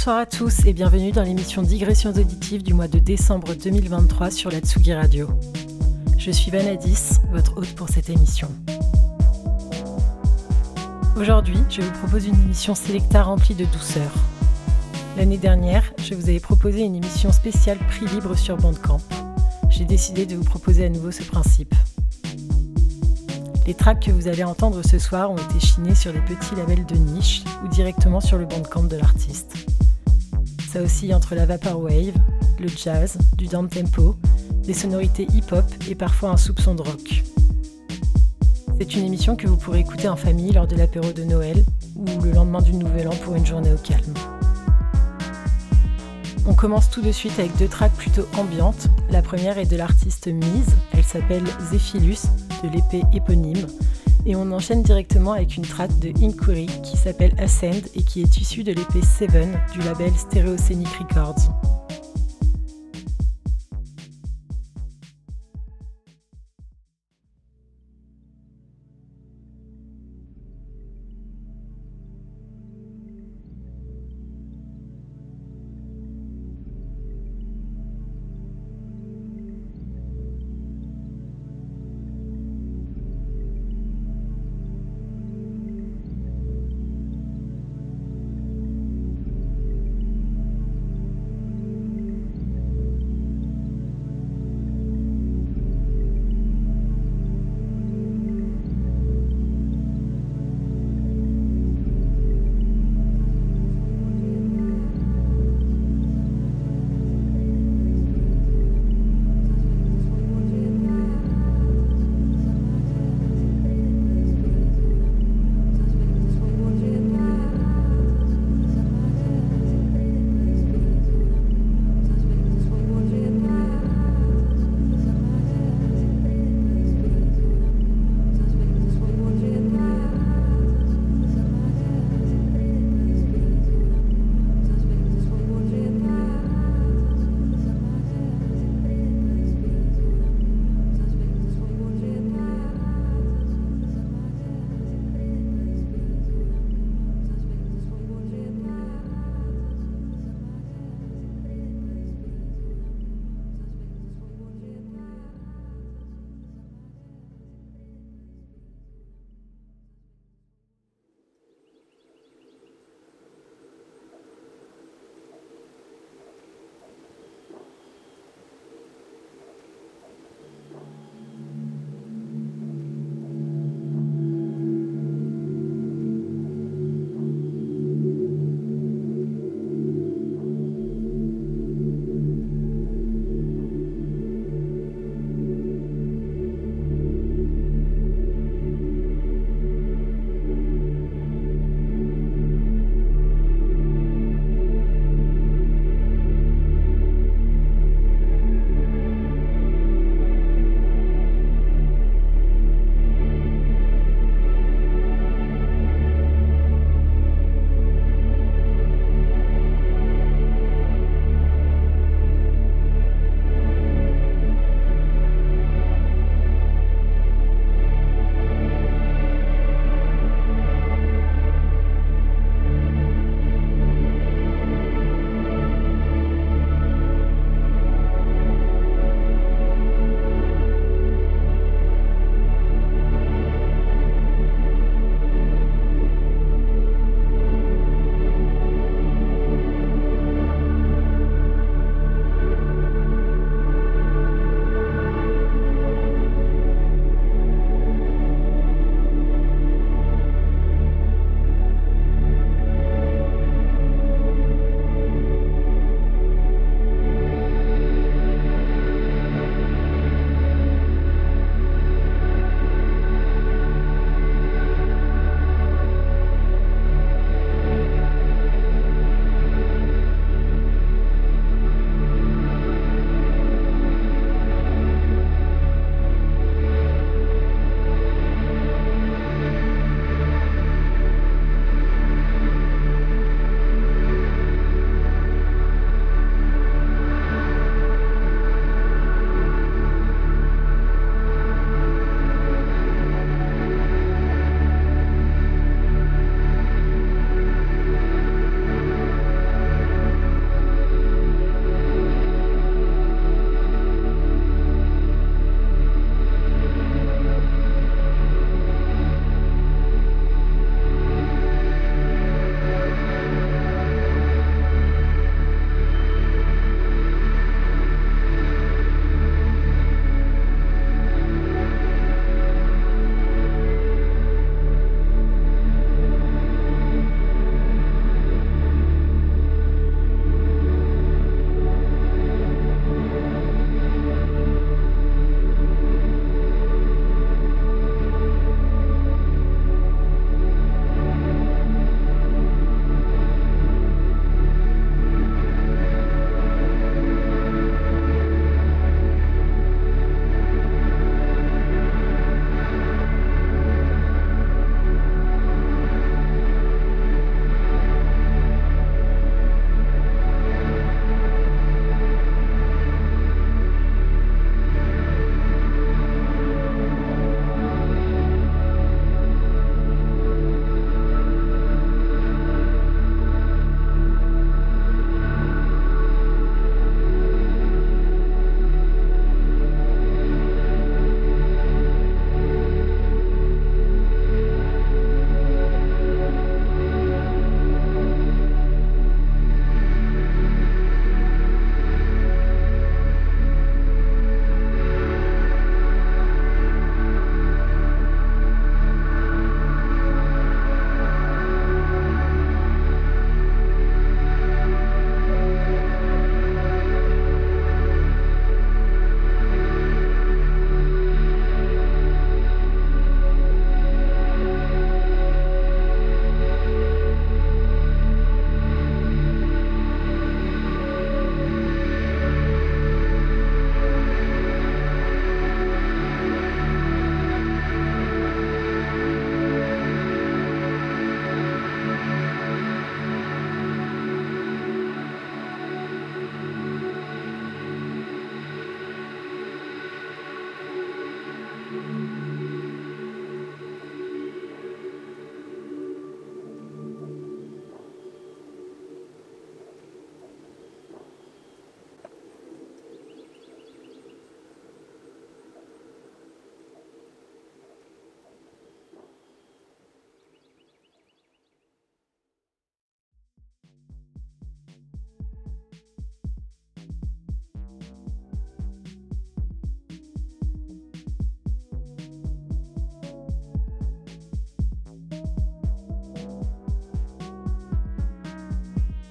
Bonsoir à tous et bienvenue dans l'émission Digressions auditives du mois de décembre 2023 sur la Tsugi Radio. Je suis Vanadis, votre hôte pour cette émission. Aujourd'hui, je vous propose une émission Selecta remplie de douceur. L'année dernière, je vous avais proposé une émission spéciale prix libre sur Bandcamp. J'ai décidé de vous proposer à nouveau ce principe. Les tracks que vous allez entendre ce soir ont été chinés sur des petits labels de niche ou directement sur le bandcamp de l'artiste. Ça oscille entre la vaporwave, le jazz, du down tempo, des sonorités hip-hop et parfois un soupçon de rock. C'est une émission que vous pourrez écouter en famille lors de l'apéro de Noël ou le lendemain du Nouvel An pour une journée au calme. On commence tout de suite avec deux tracks plutôt ambiantes. La première est de l'artiste Mise, elle s'appelle Zephilus de l'épée éponyme. Et on enchaîne directement avec une track de Inquiry qui s'appelle Ascend et qui est issue de l'épée Seven du label Stereoscenic Records.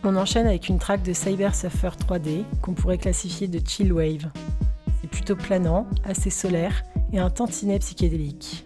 On enchaîne avec une track de Cyber Surfer 3D qu'on pourrait classifier de chill wave. C'est plutôt planant, assez solaire et un tantinet psychédélique.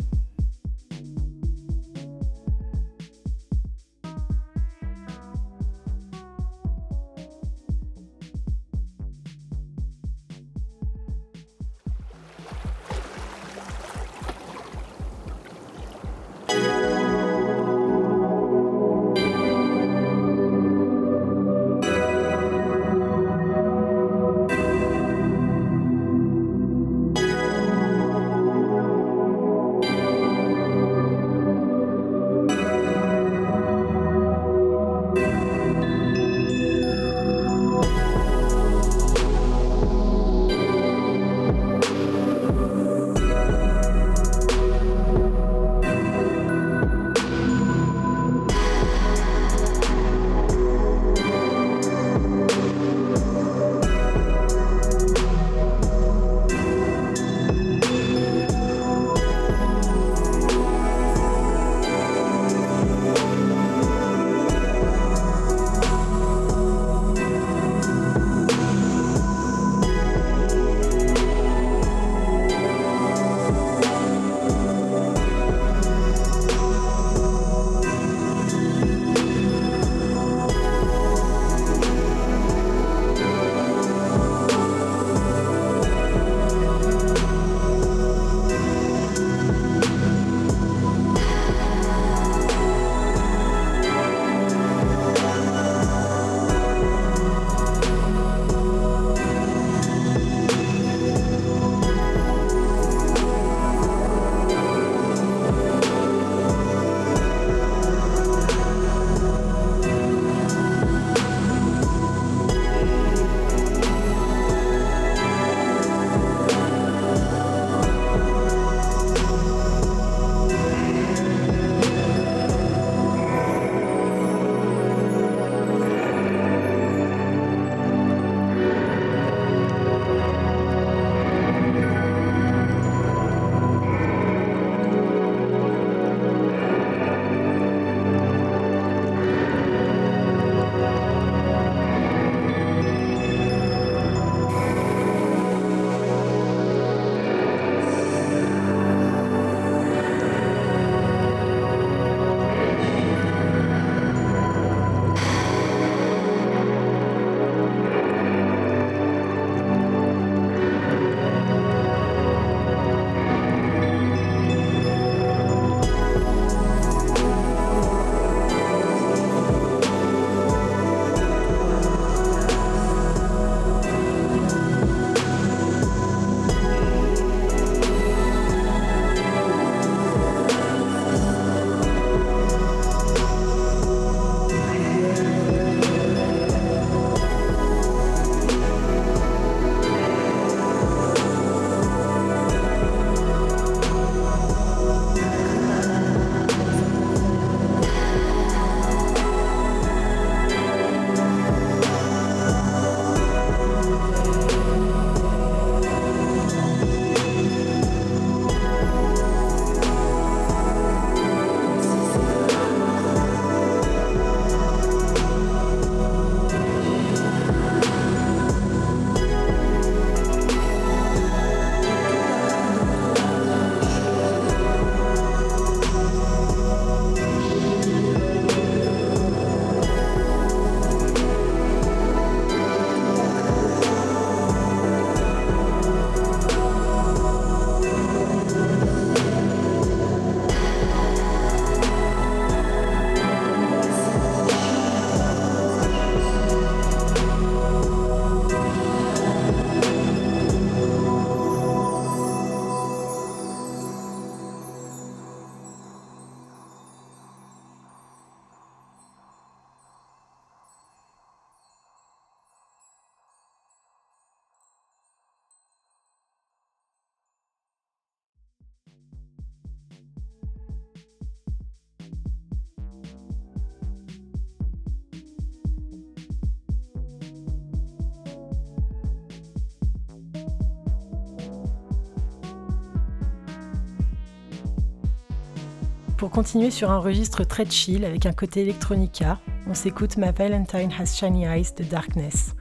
Continuer sur un registre très chill avec un côté electronica, on s'écoute Ma Valentine Has Shiny Eyes de Darkness.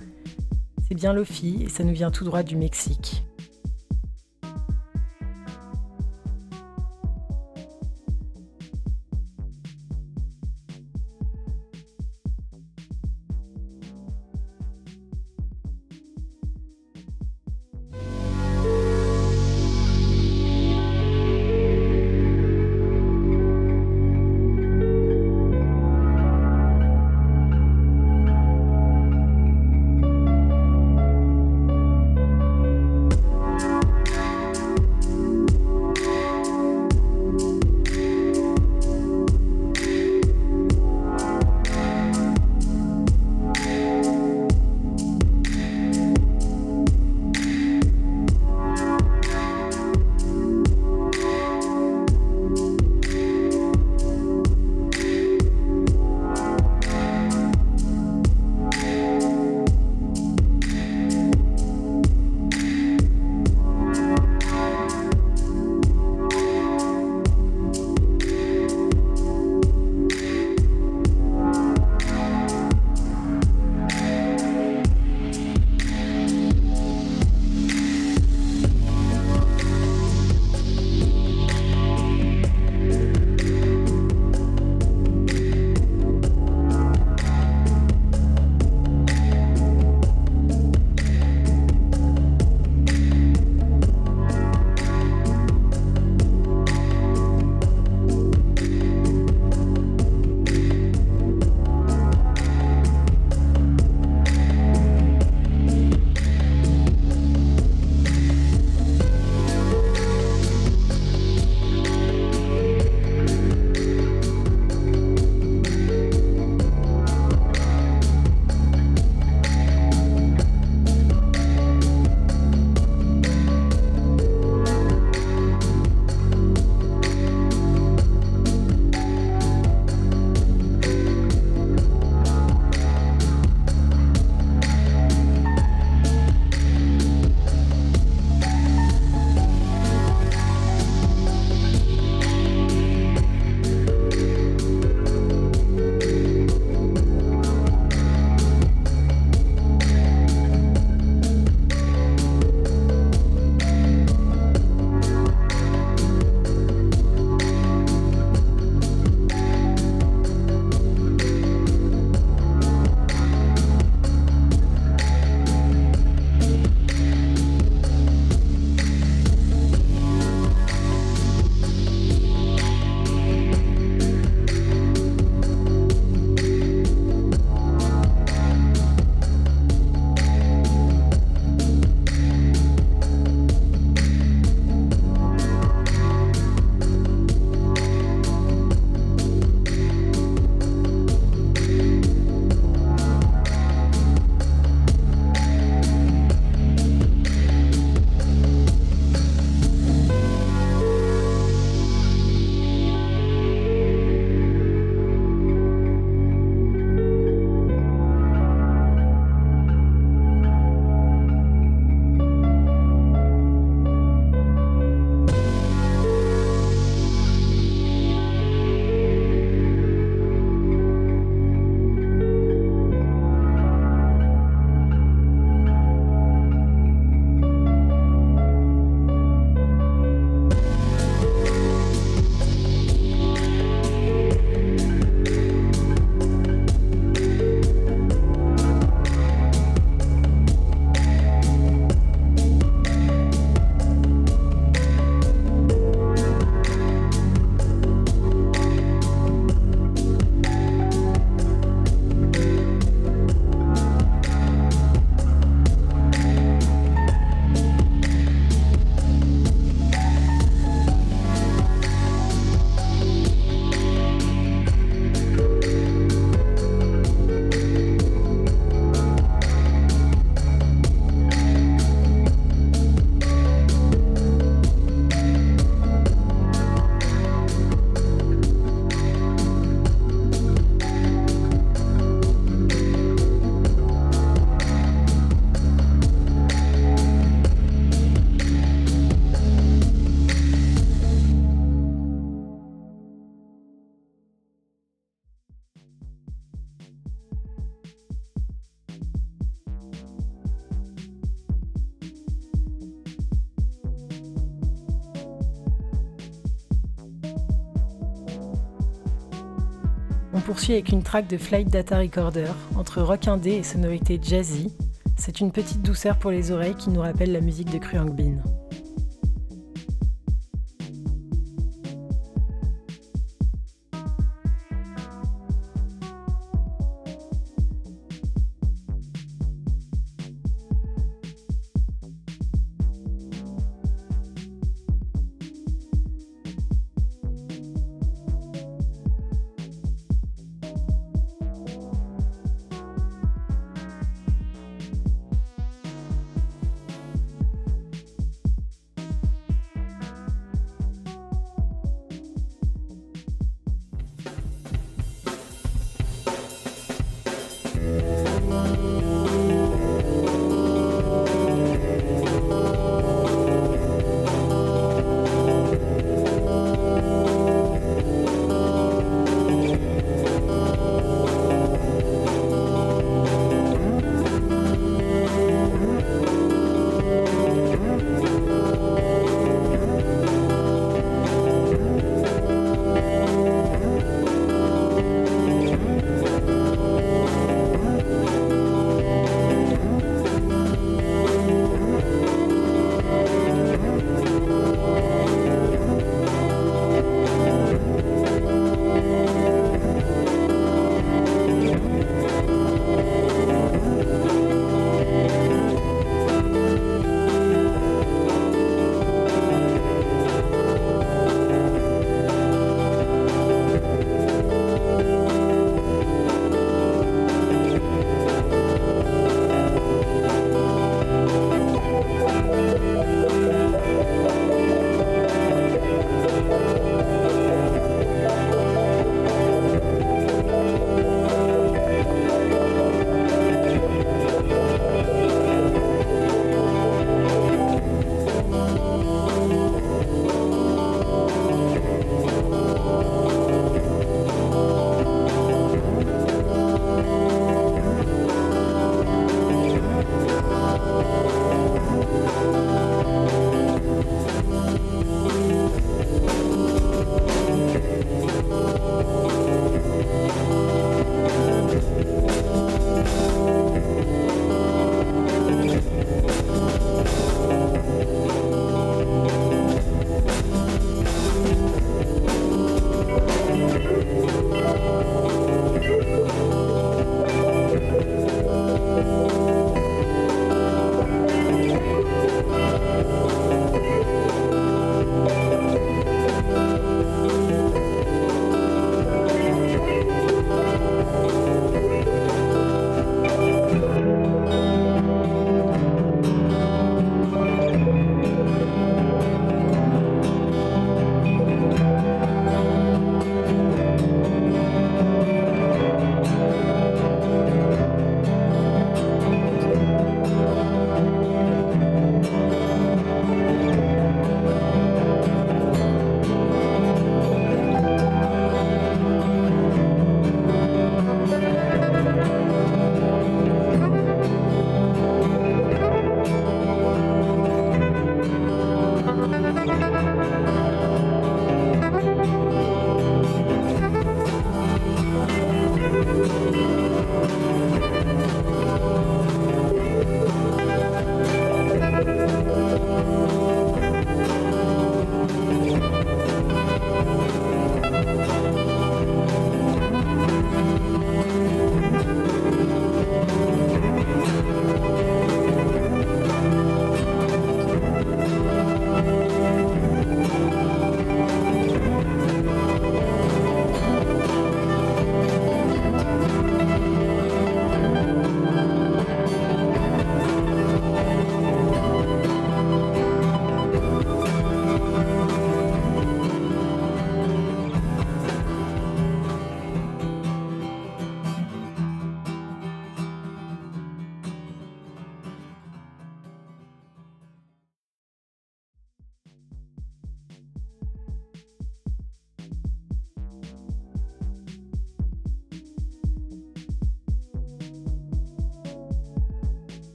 C'est bien Lofi et ça nous vient tout droit du Mexique. Poursuit avec une track de Flight Data Recorder, entre rock indé et sonorité jazzy. C'est une petite douceur pour les oreilles qui nous rappelle la musique de Kruang Bean.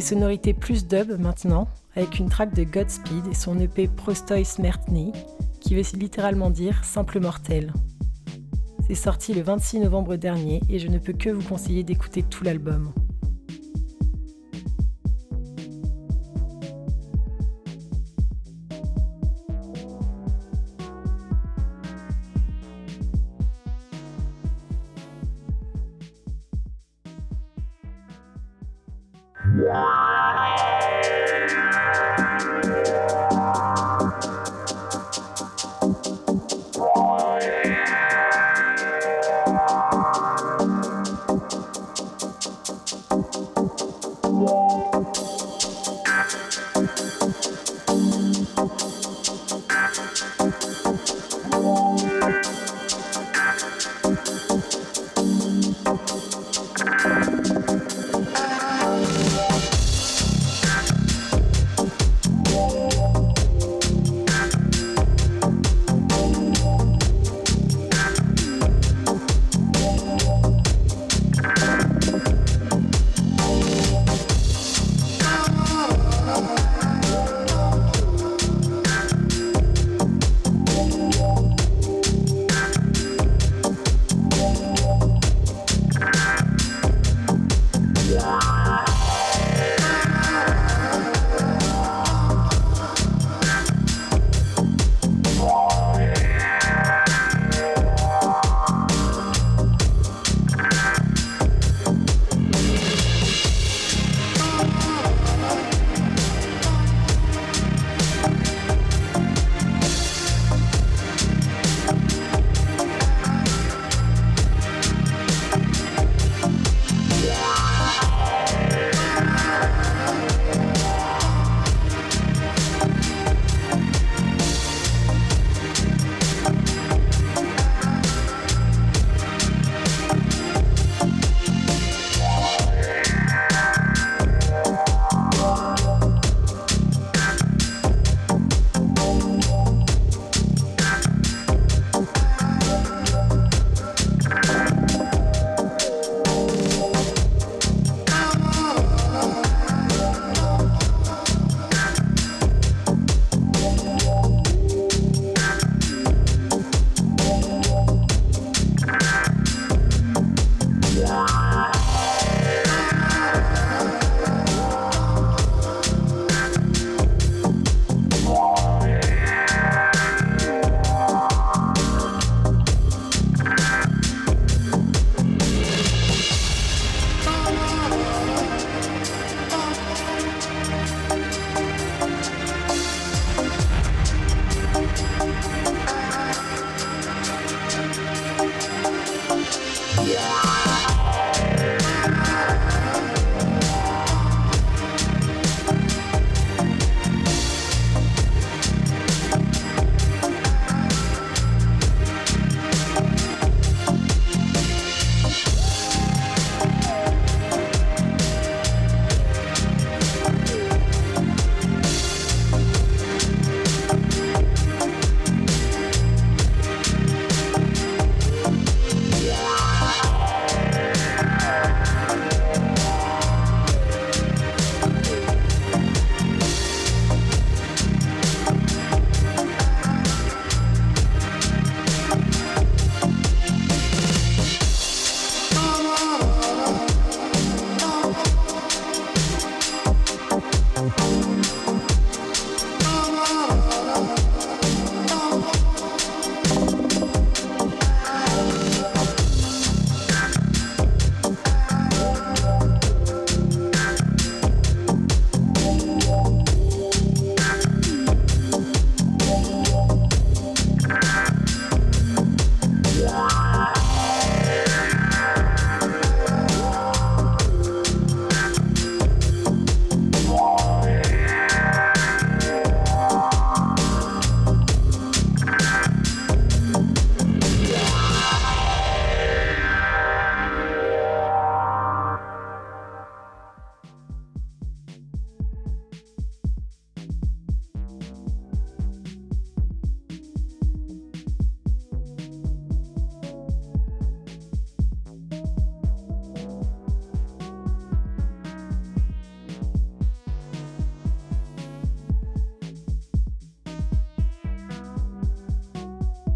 Des sonorités plus dub maintenant, avec une track de Godspeed et son EP Prostoi Smertny, qui veut littéralement dire simple mortel. C'est sorti le 26 novembre dernier et je ne peux que vous conseiller d'écouter tout l'album.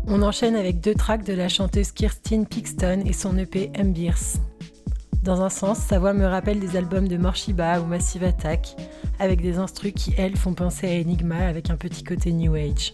On enchaîne avec deux tracks de la chanteuse Kirsten Pixton et son EP Embirs. Dans un sens, sa voix me rappelle des albums de Morshiba ou Massive Attack, avec des instrus qui, elles, font penser à Enigma avec un petit côté New Age.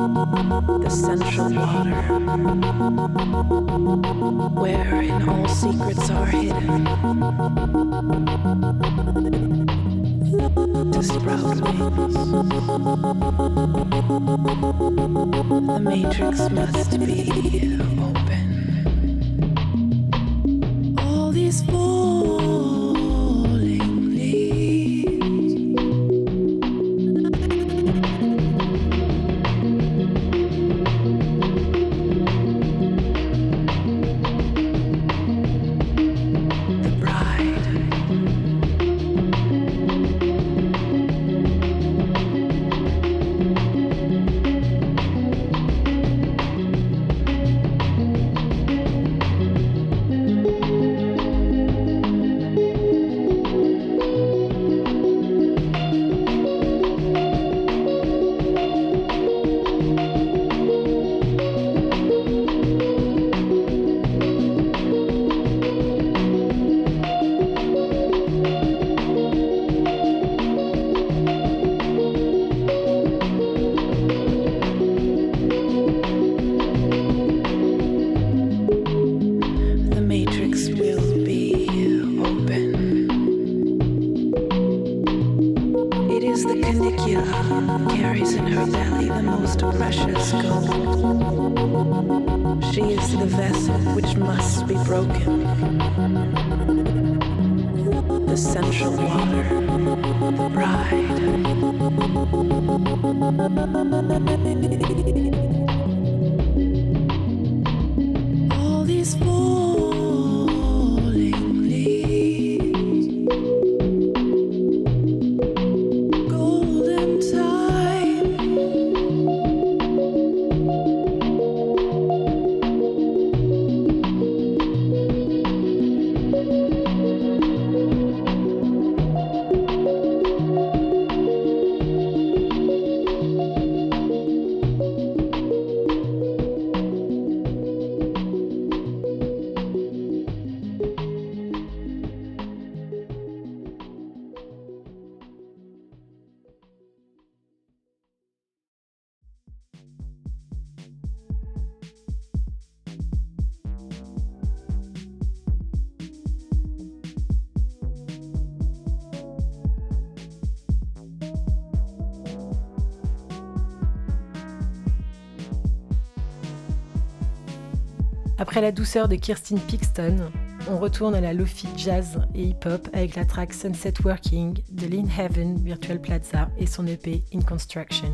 the central water, wherein all secrets are hidden, to sprout wings. The matrix must be open. All these. Après la douceur de Kirsten Pixton, on retourne à la lofi jazz et hip-hop avec la track Sunset Working de Lynn Heaven Virtual Plaza et son EP In Construction.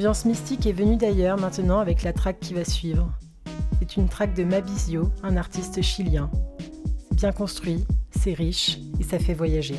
Ambiance mystique est venue d'ailleurs maintenant avec la track qui va suivre. C'est une track de Mabizio, un artiste chilien. C'est bien construit, c'est riche et ça fait voyager.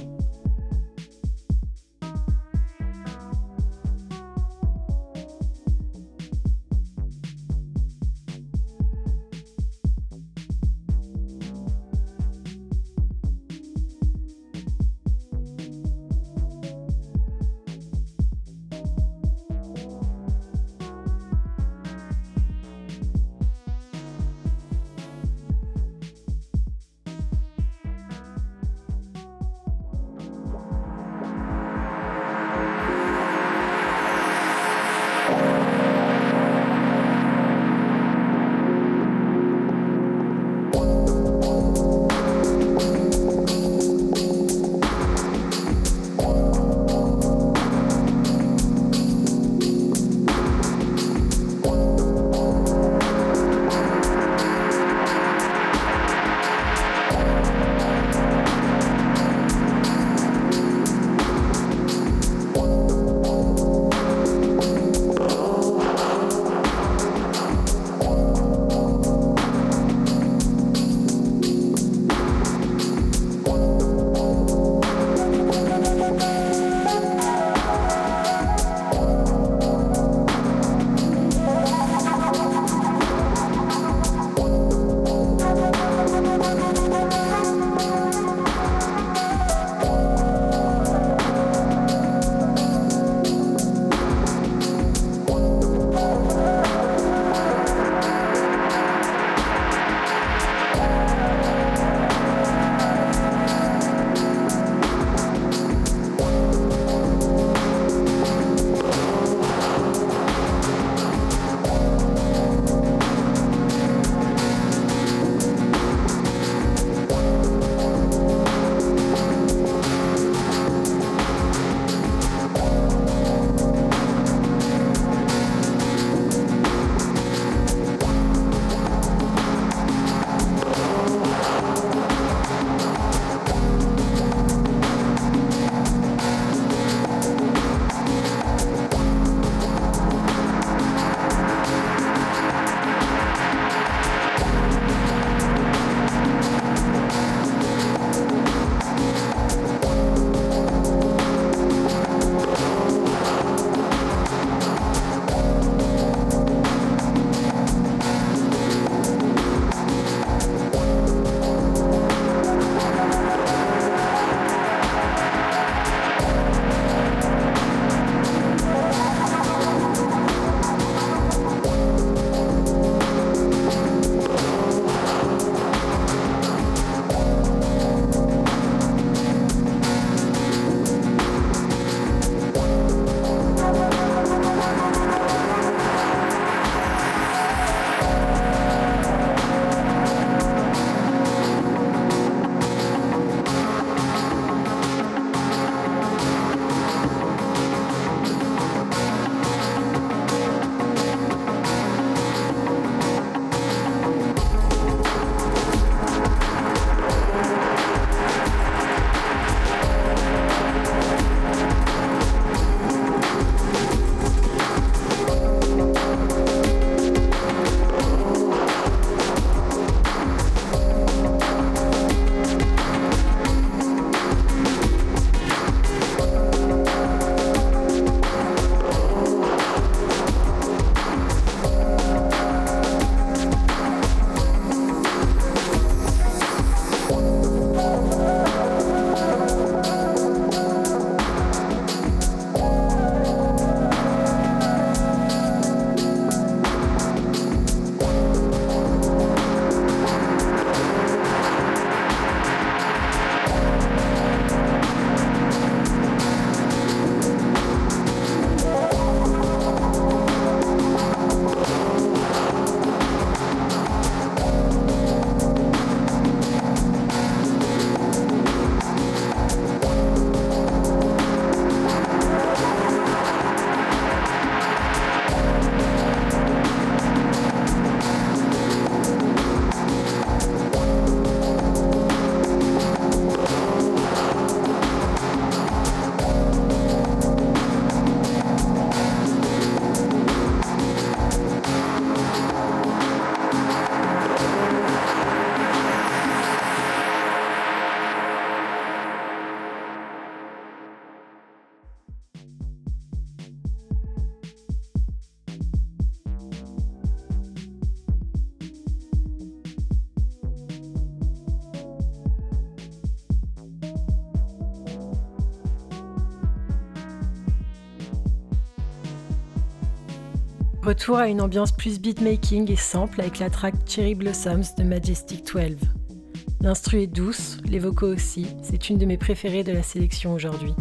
Retour à une ambiance plus beatmaking et sample avec la track Cherry Blossoms de Majestic 12. L'instru est douce, les vocaux aussi, c'est une de mes préférées de la sélection aujourd'hui.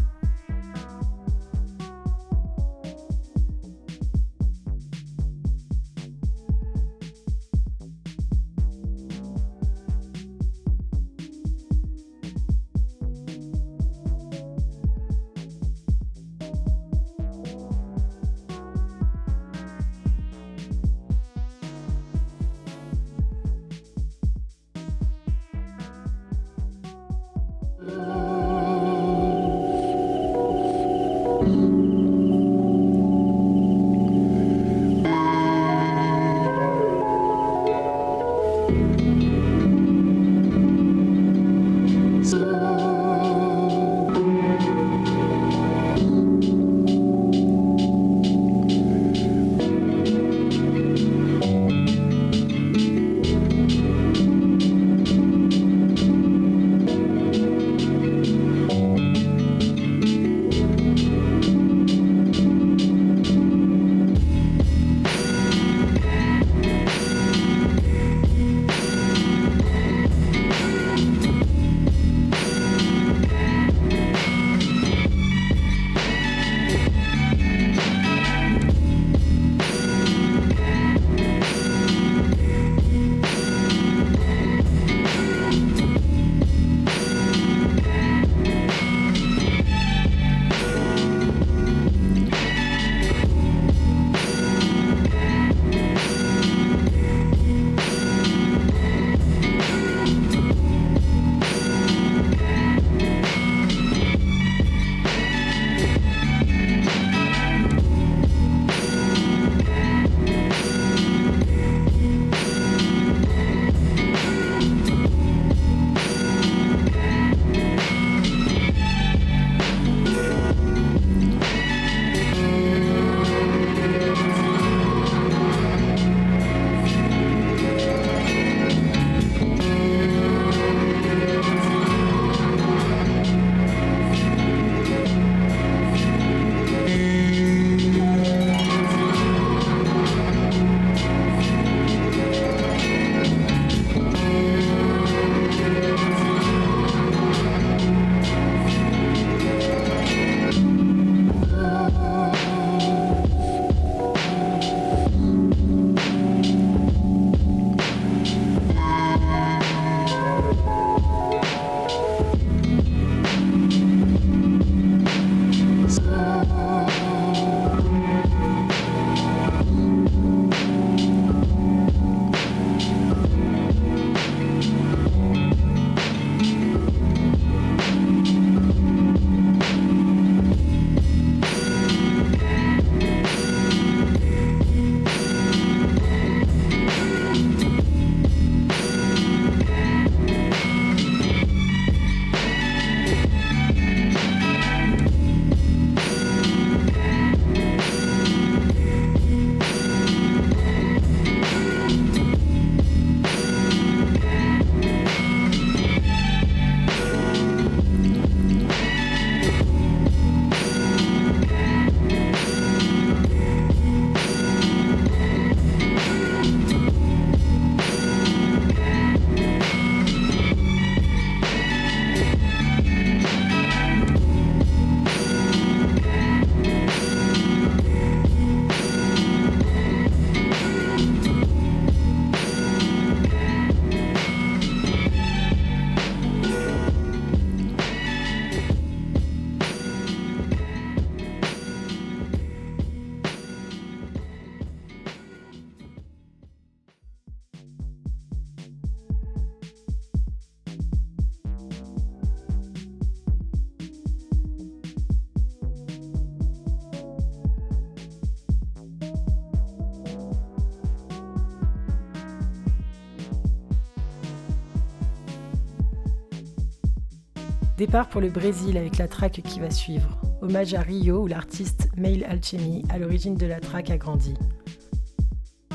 Départ pour le Brésil avec la track qui va suivre. Hommage à Rio où l'artiste Mail Alchemy, à l'origine de la track, a grandi.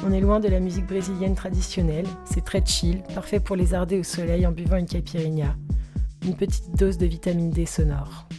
On est loin de la musique brésilienne traditionnelle, c'est très chill, parfait pour les arder au soleil en buvant une caipirinha. Une petite dose de vitamine D sonore.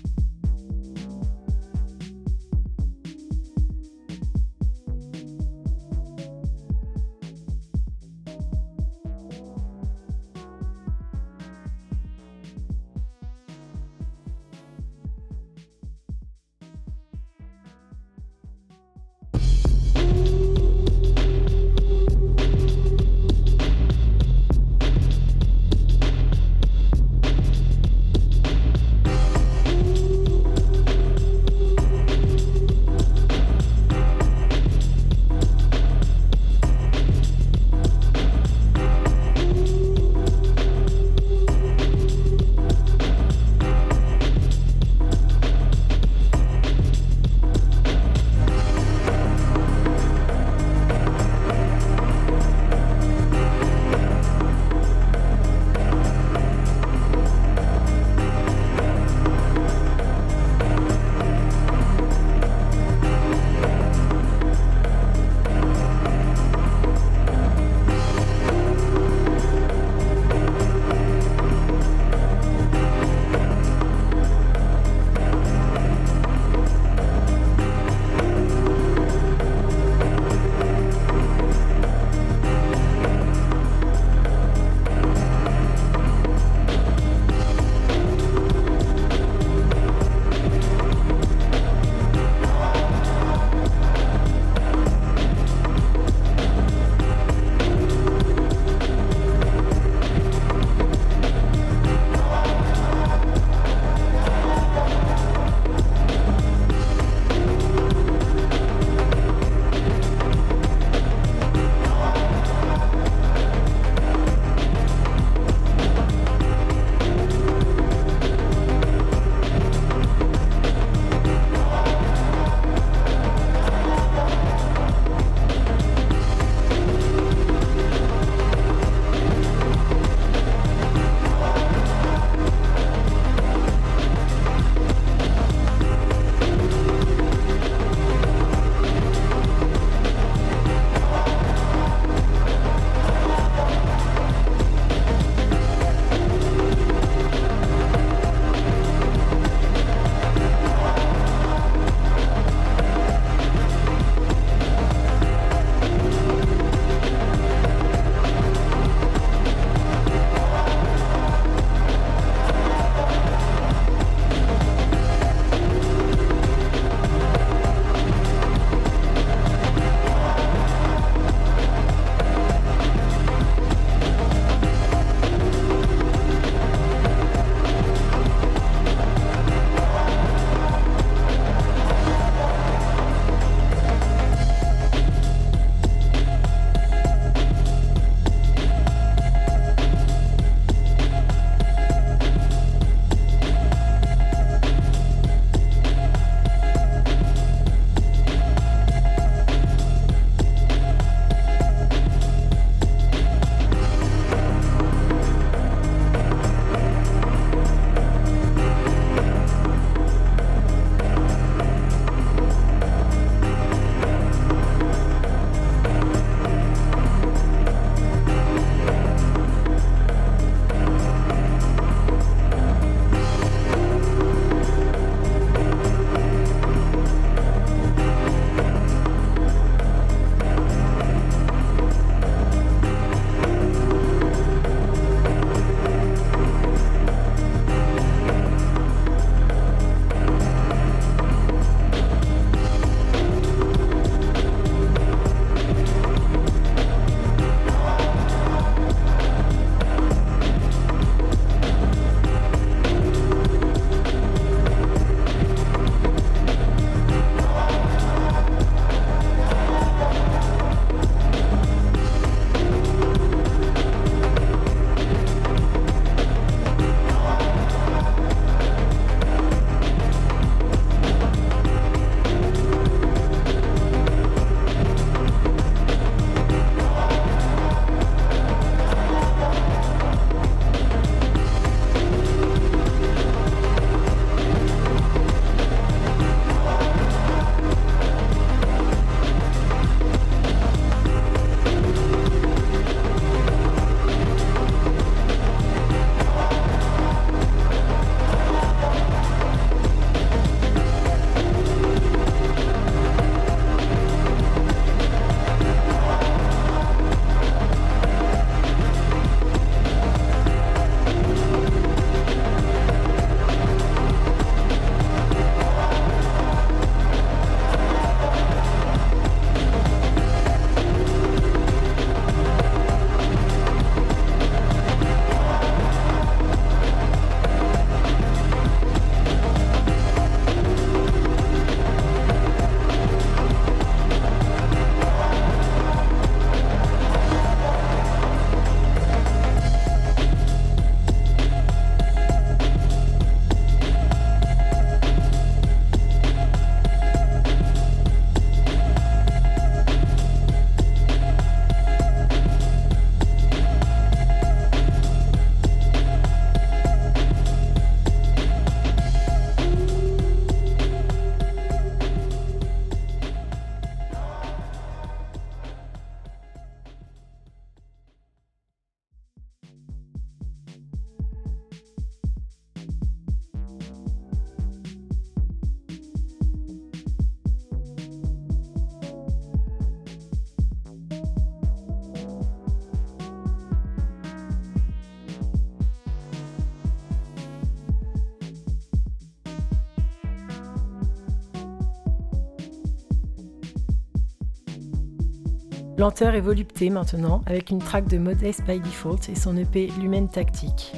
Lenteur et volupté maintenant, avec une track de Modest by Default et son EP Lumen Tactique.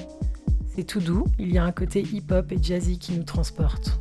C'est tout doux, il y a un côté hip-hop et jazzy qui nous transporte.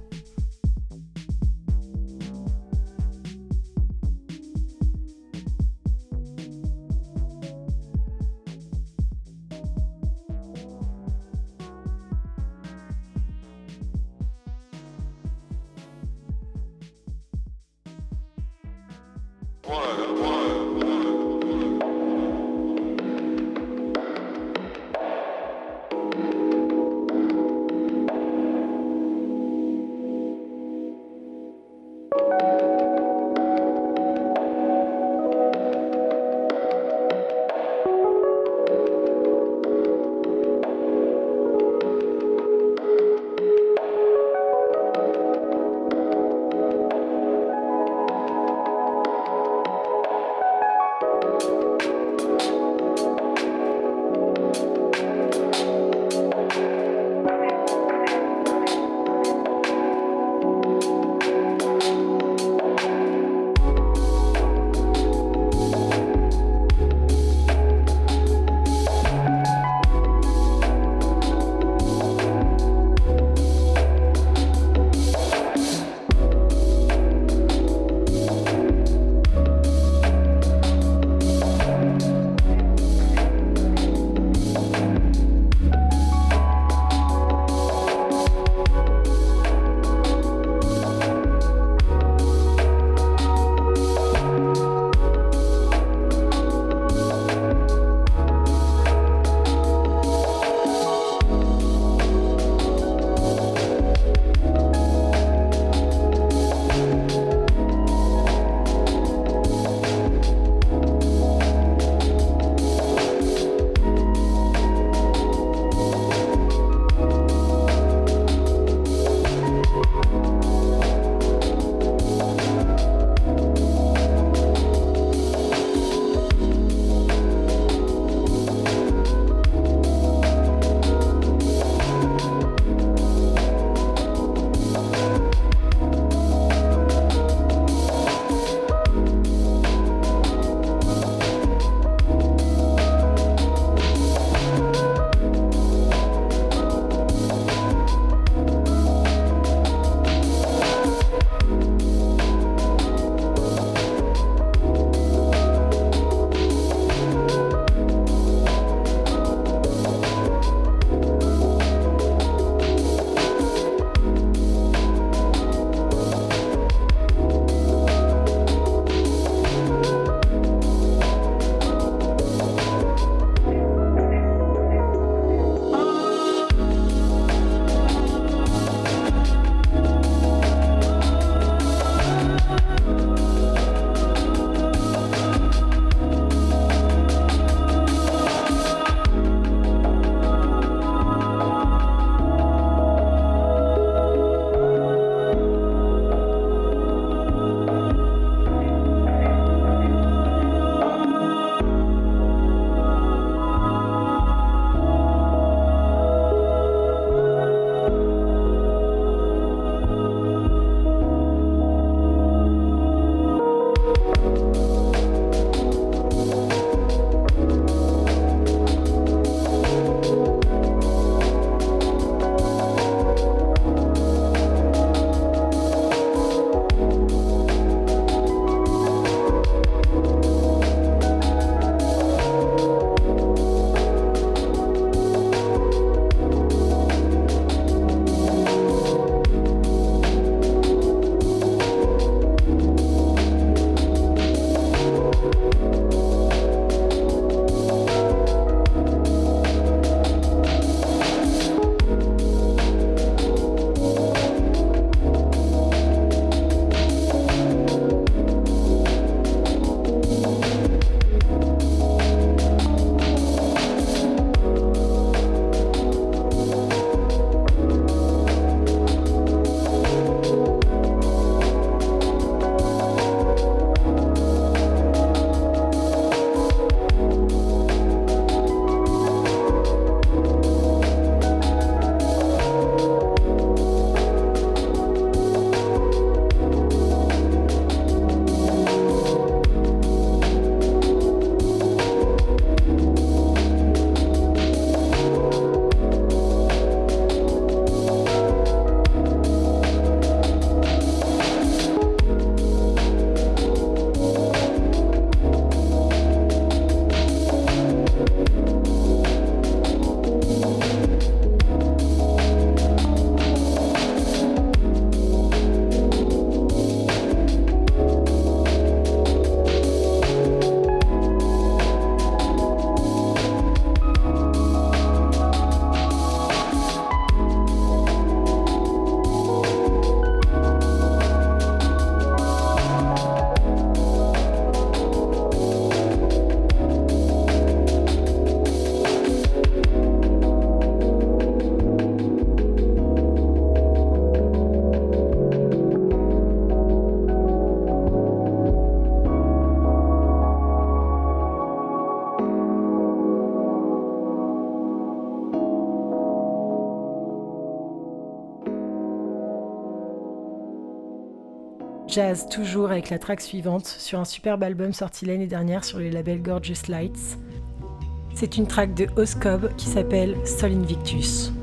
Jazz toujours avec la track suivante sur un superbe album sorti l'année dernière sur le label Gorgeous Lights. C'est une track de Oscob qui s'appelle Sol Invictus.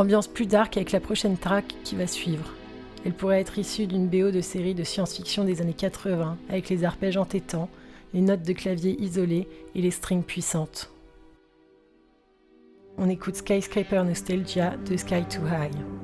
Ambiance plus dark avec la prochaine track qui va suivre. Elle pourrait être issue d'une BO de série de science-fiction des années 80, avec les arpèges entêtants, les notes de clavier isolées et les strings puissantes. On écoute Skyscraper Nostalgia de Sky Too High.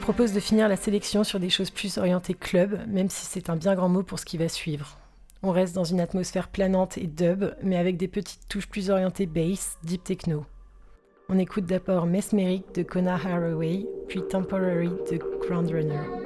Propose de finir la sélection sur des choses plus orientées club, même si c'est un bien grand mot pour ce qui va suivre. On reste dans une atmosphère planante et dub, mais avec des petites touches plus orientées bass, deep techno. On écoute d'abord Mesmeric de Kona Haraway, puis Temporary de Groundrunner.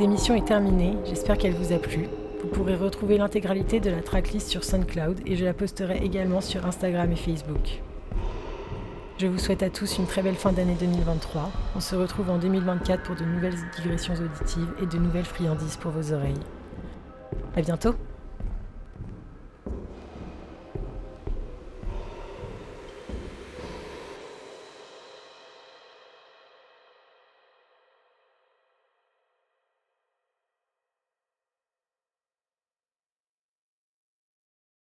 Cette émission est terminée, j'espère qu'elle vous a plu. Vous pourrez retrouver l'intégralité de la tracklist sur SoundCloud et je la posterai également sur Instagram et Facebook. Je vous souhaite à tous une très belle fin d'année 2023. On se retrouve en 2024 pour de nouvelles digressions auditives et de nouvelles friandises pour vos oreilles. À bientôt!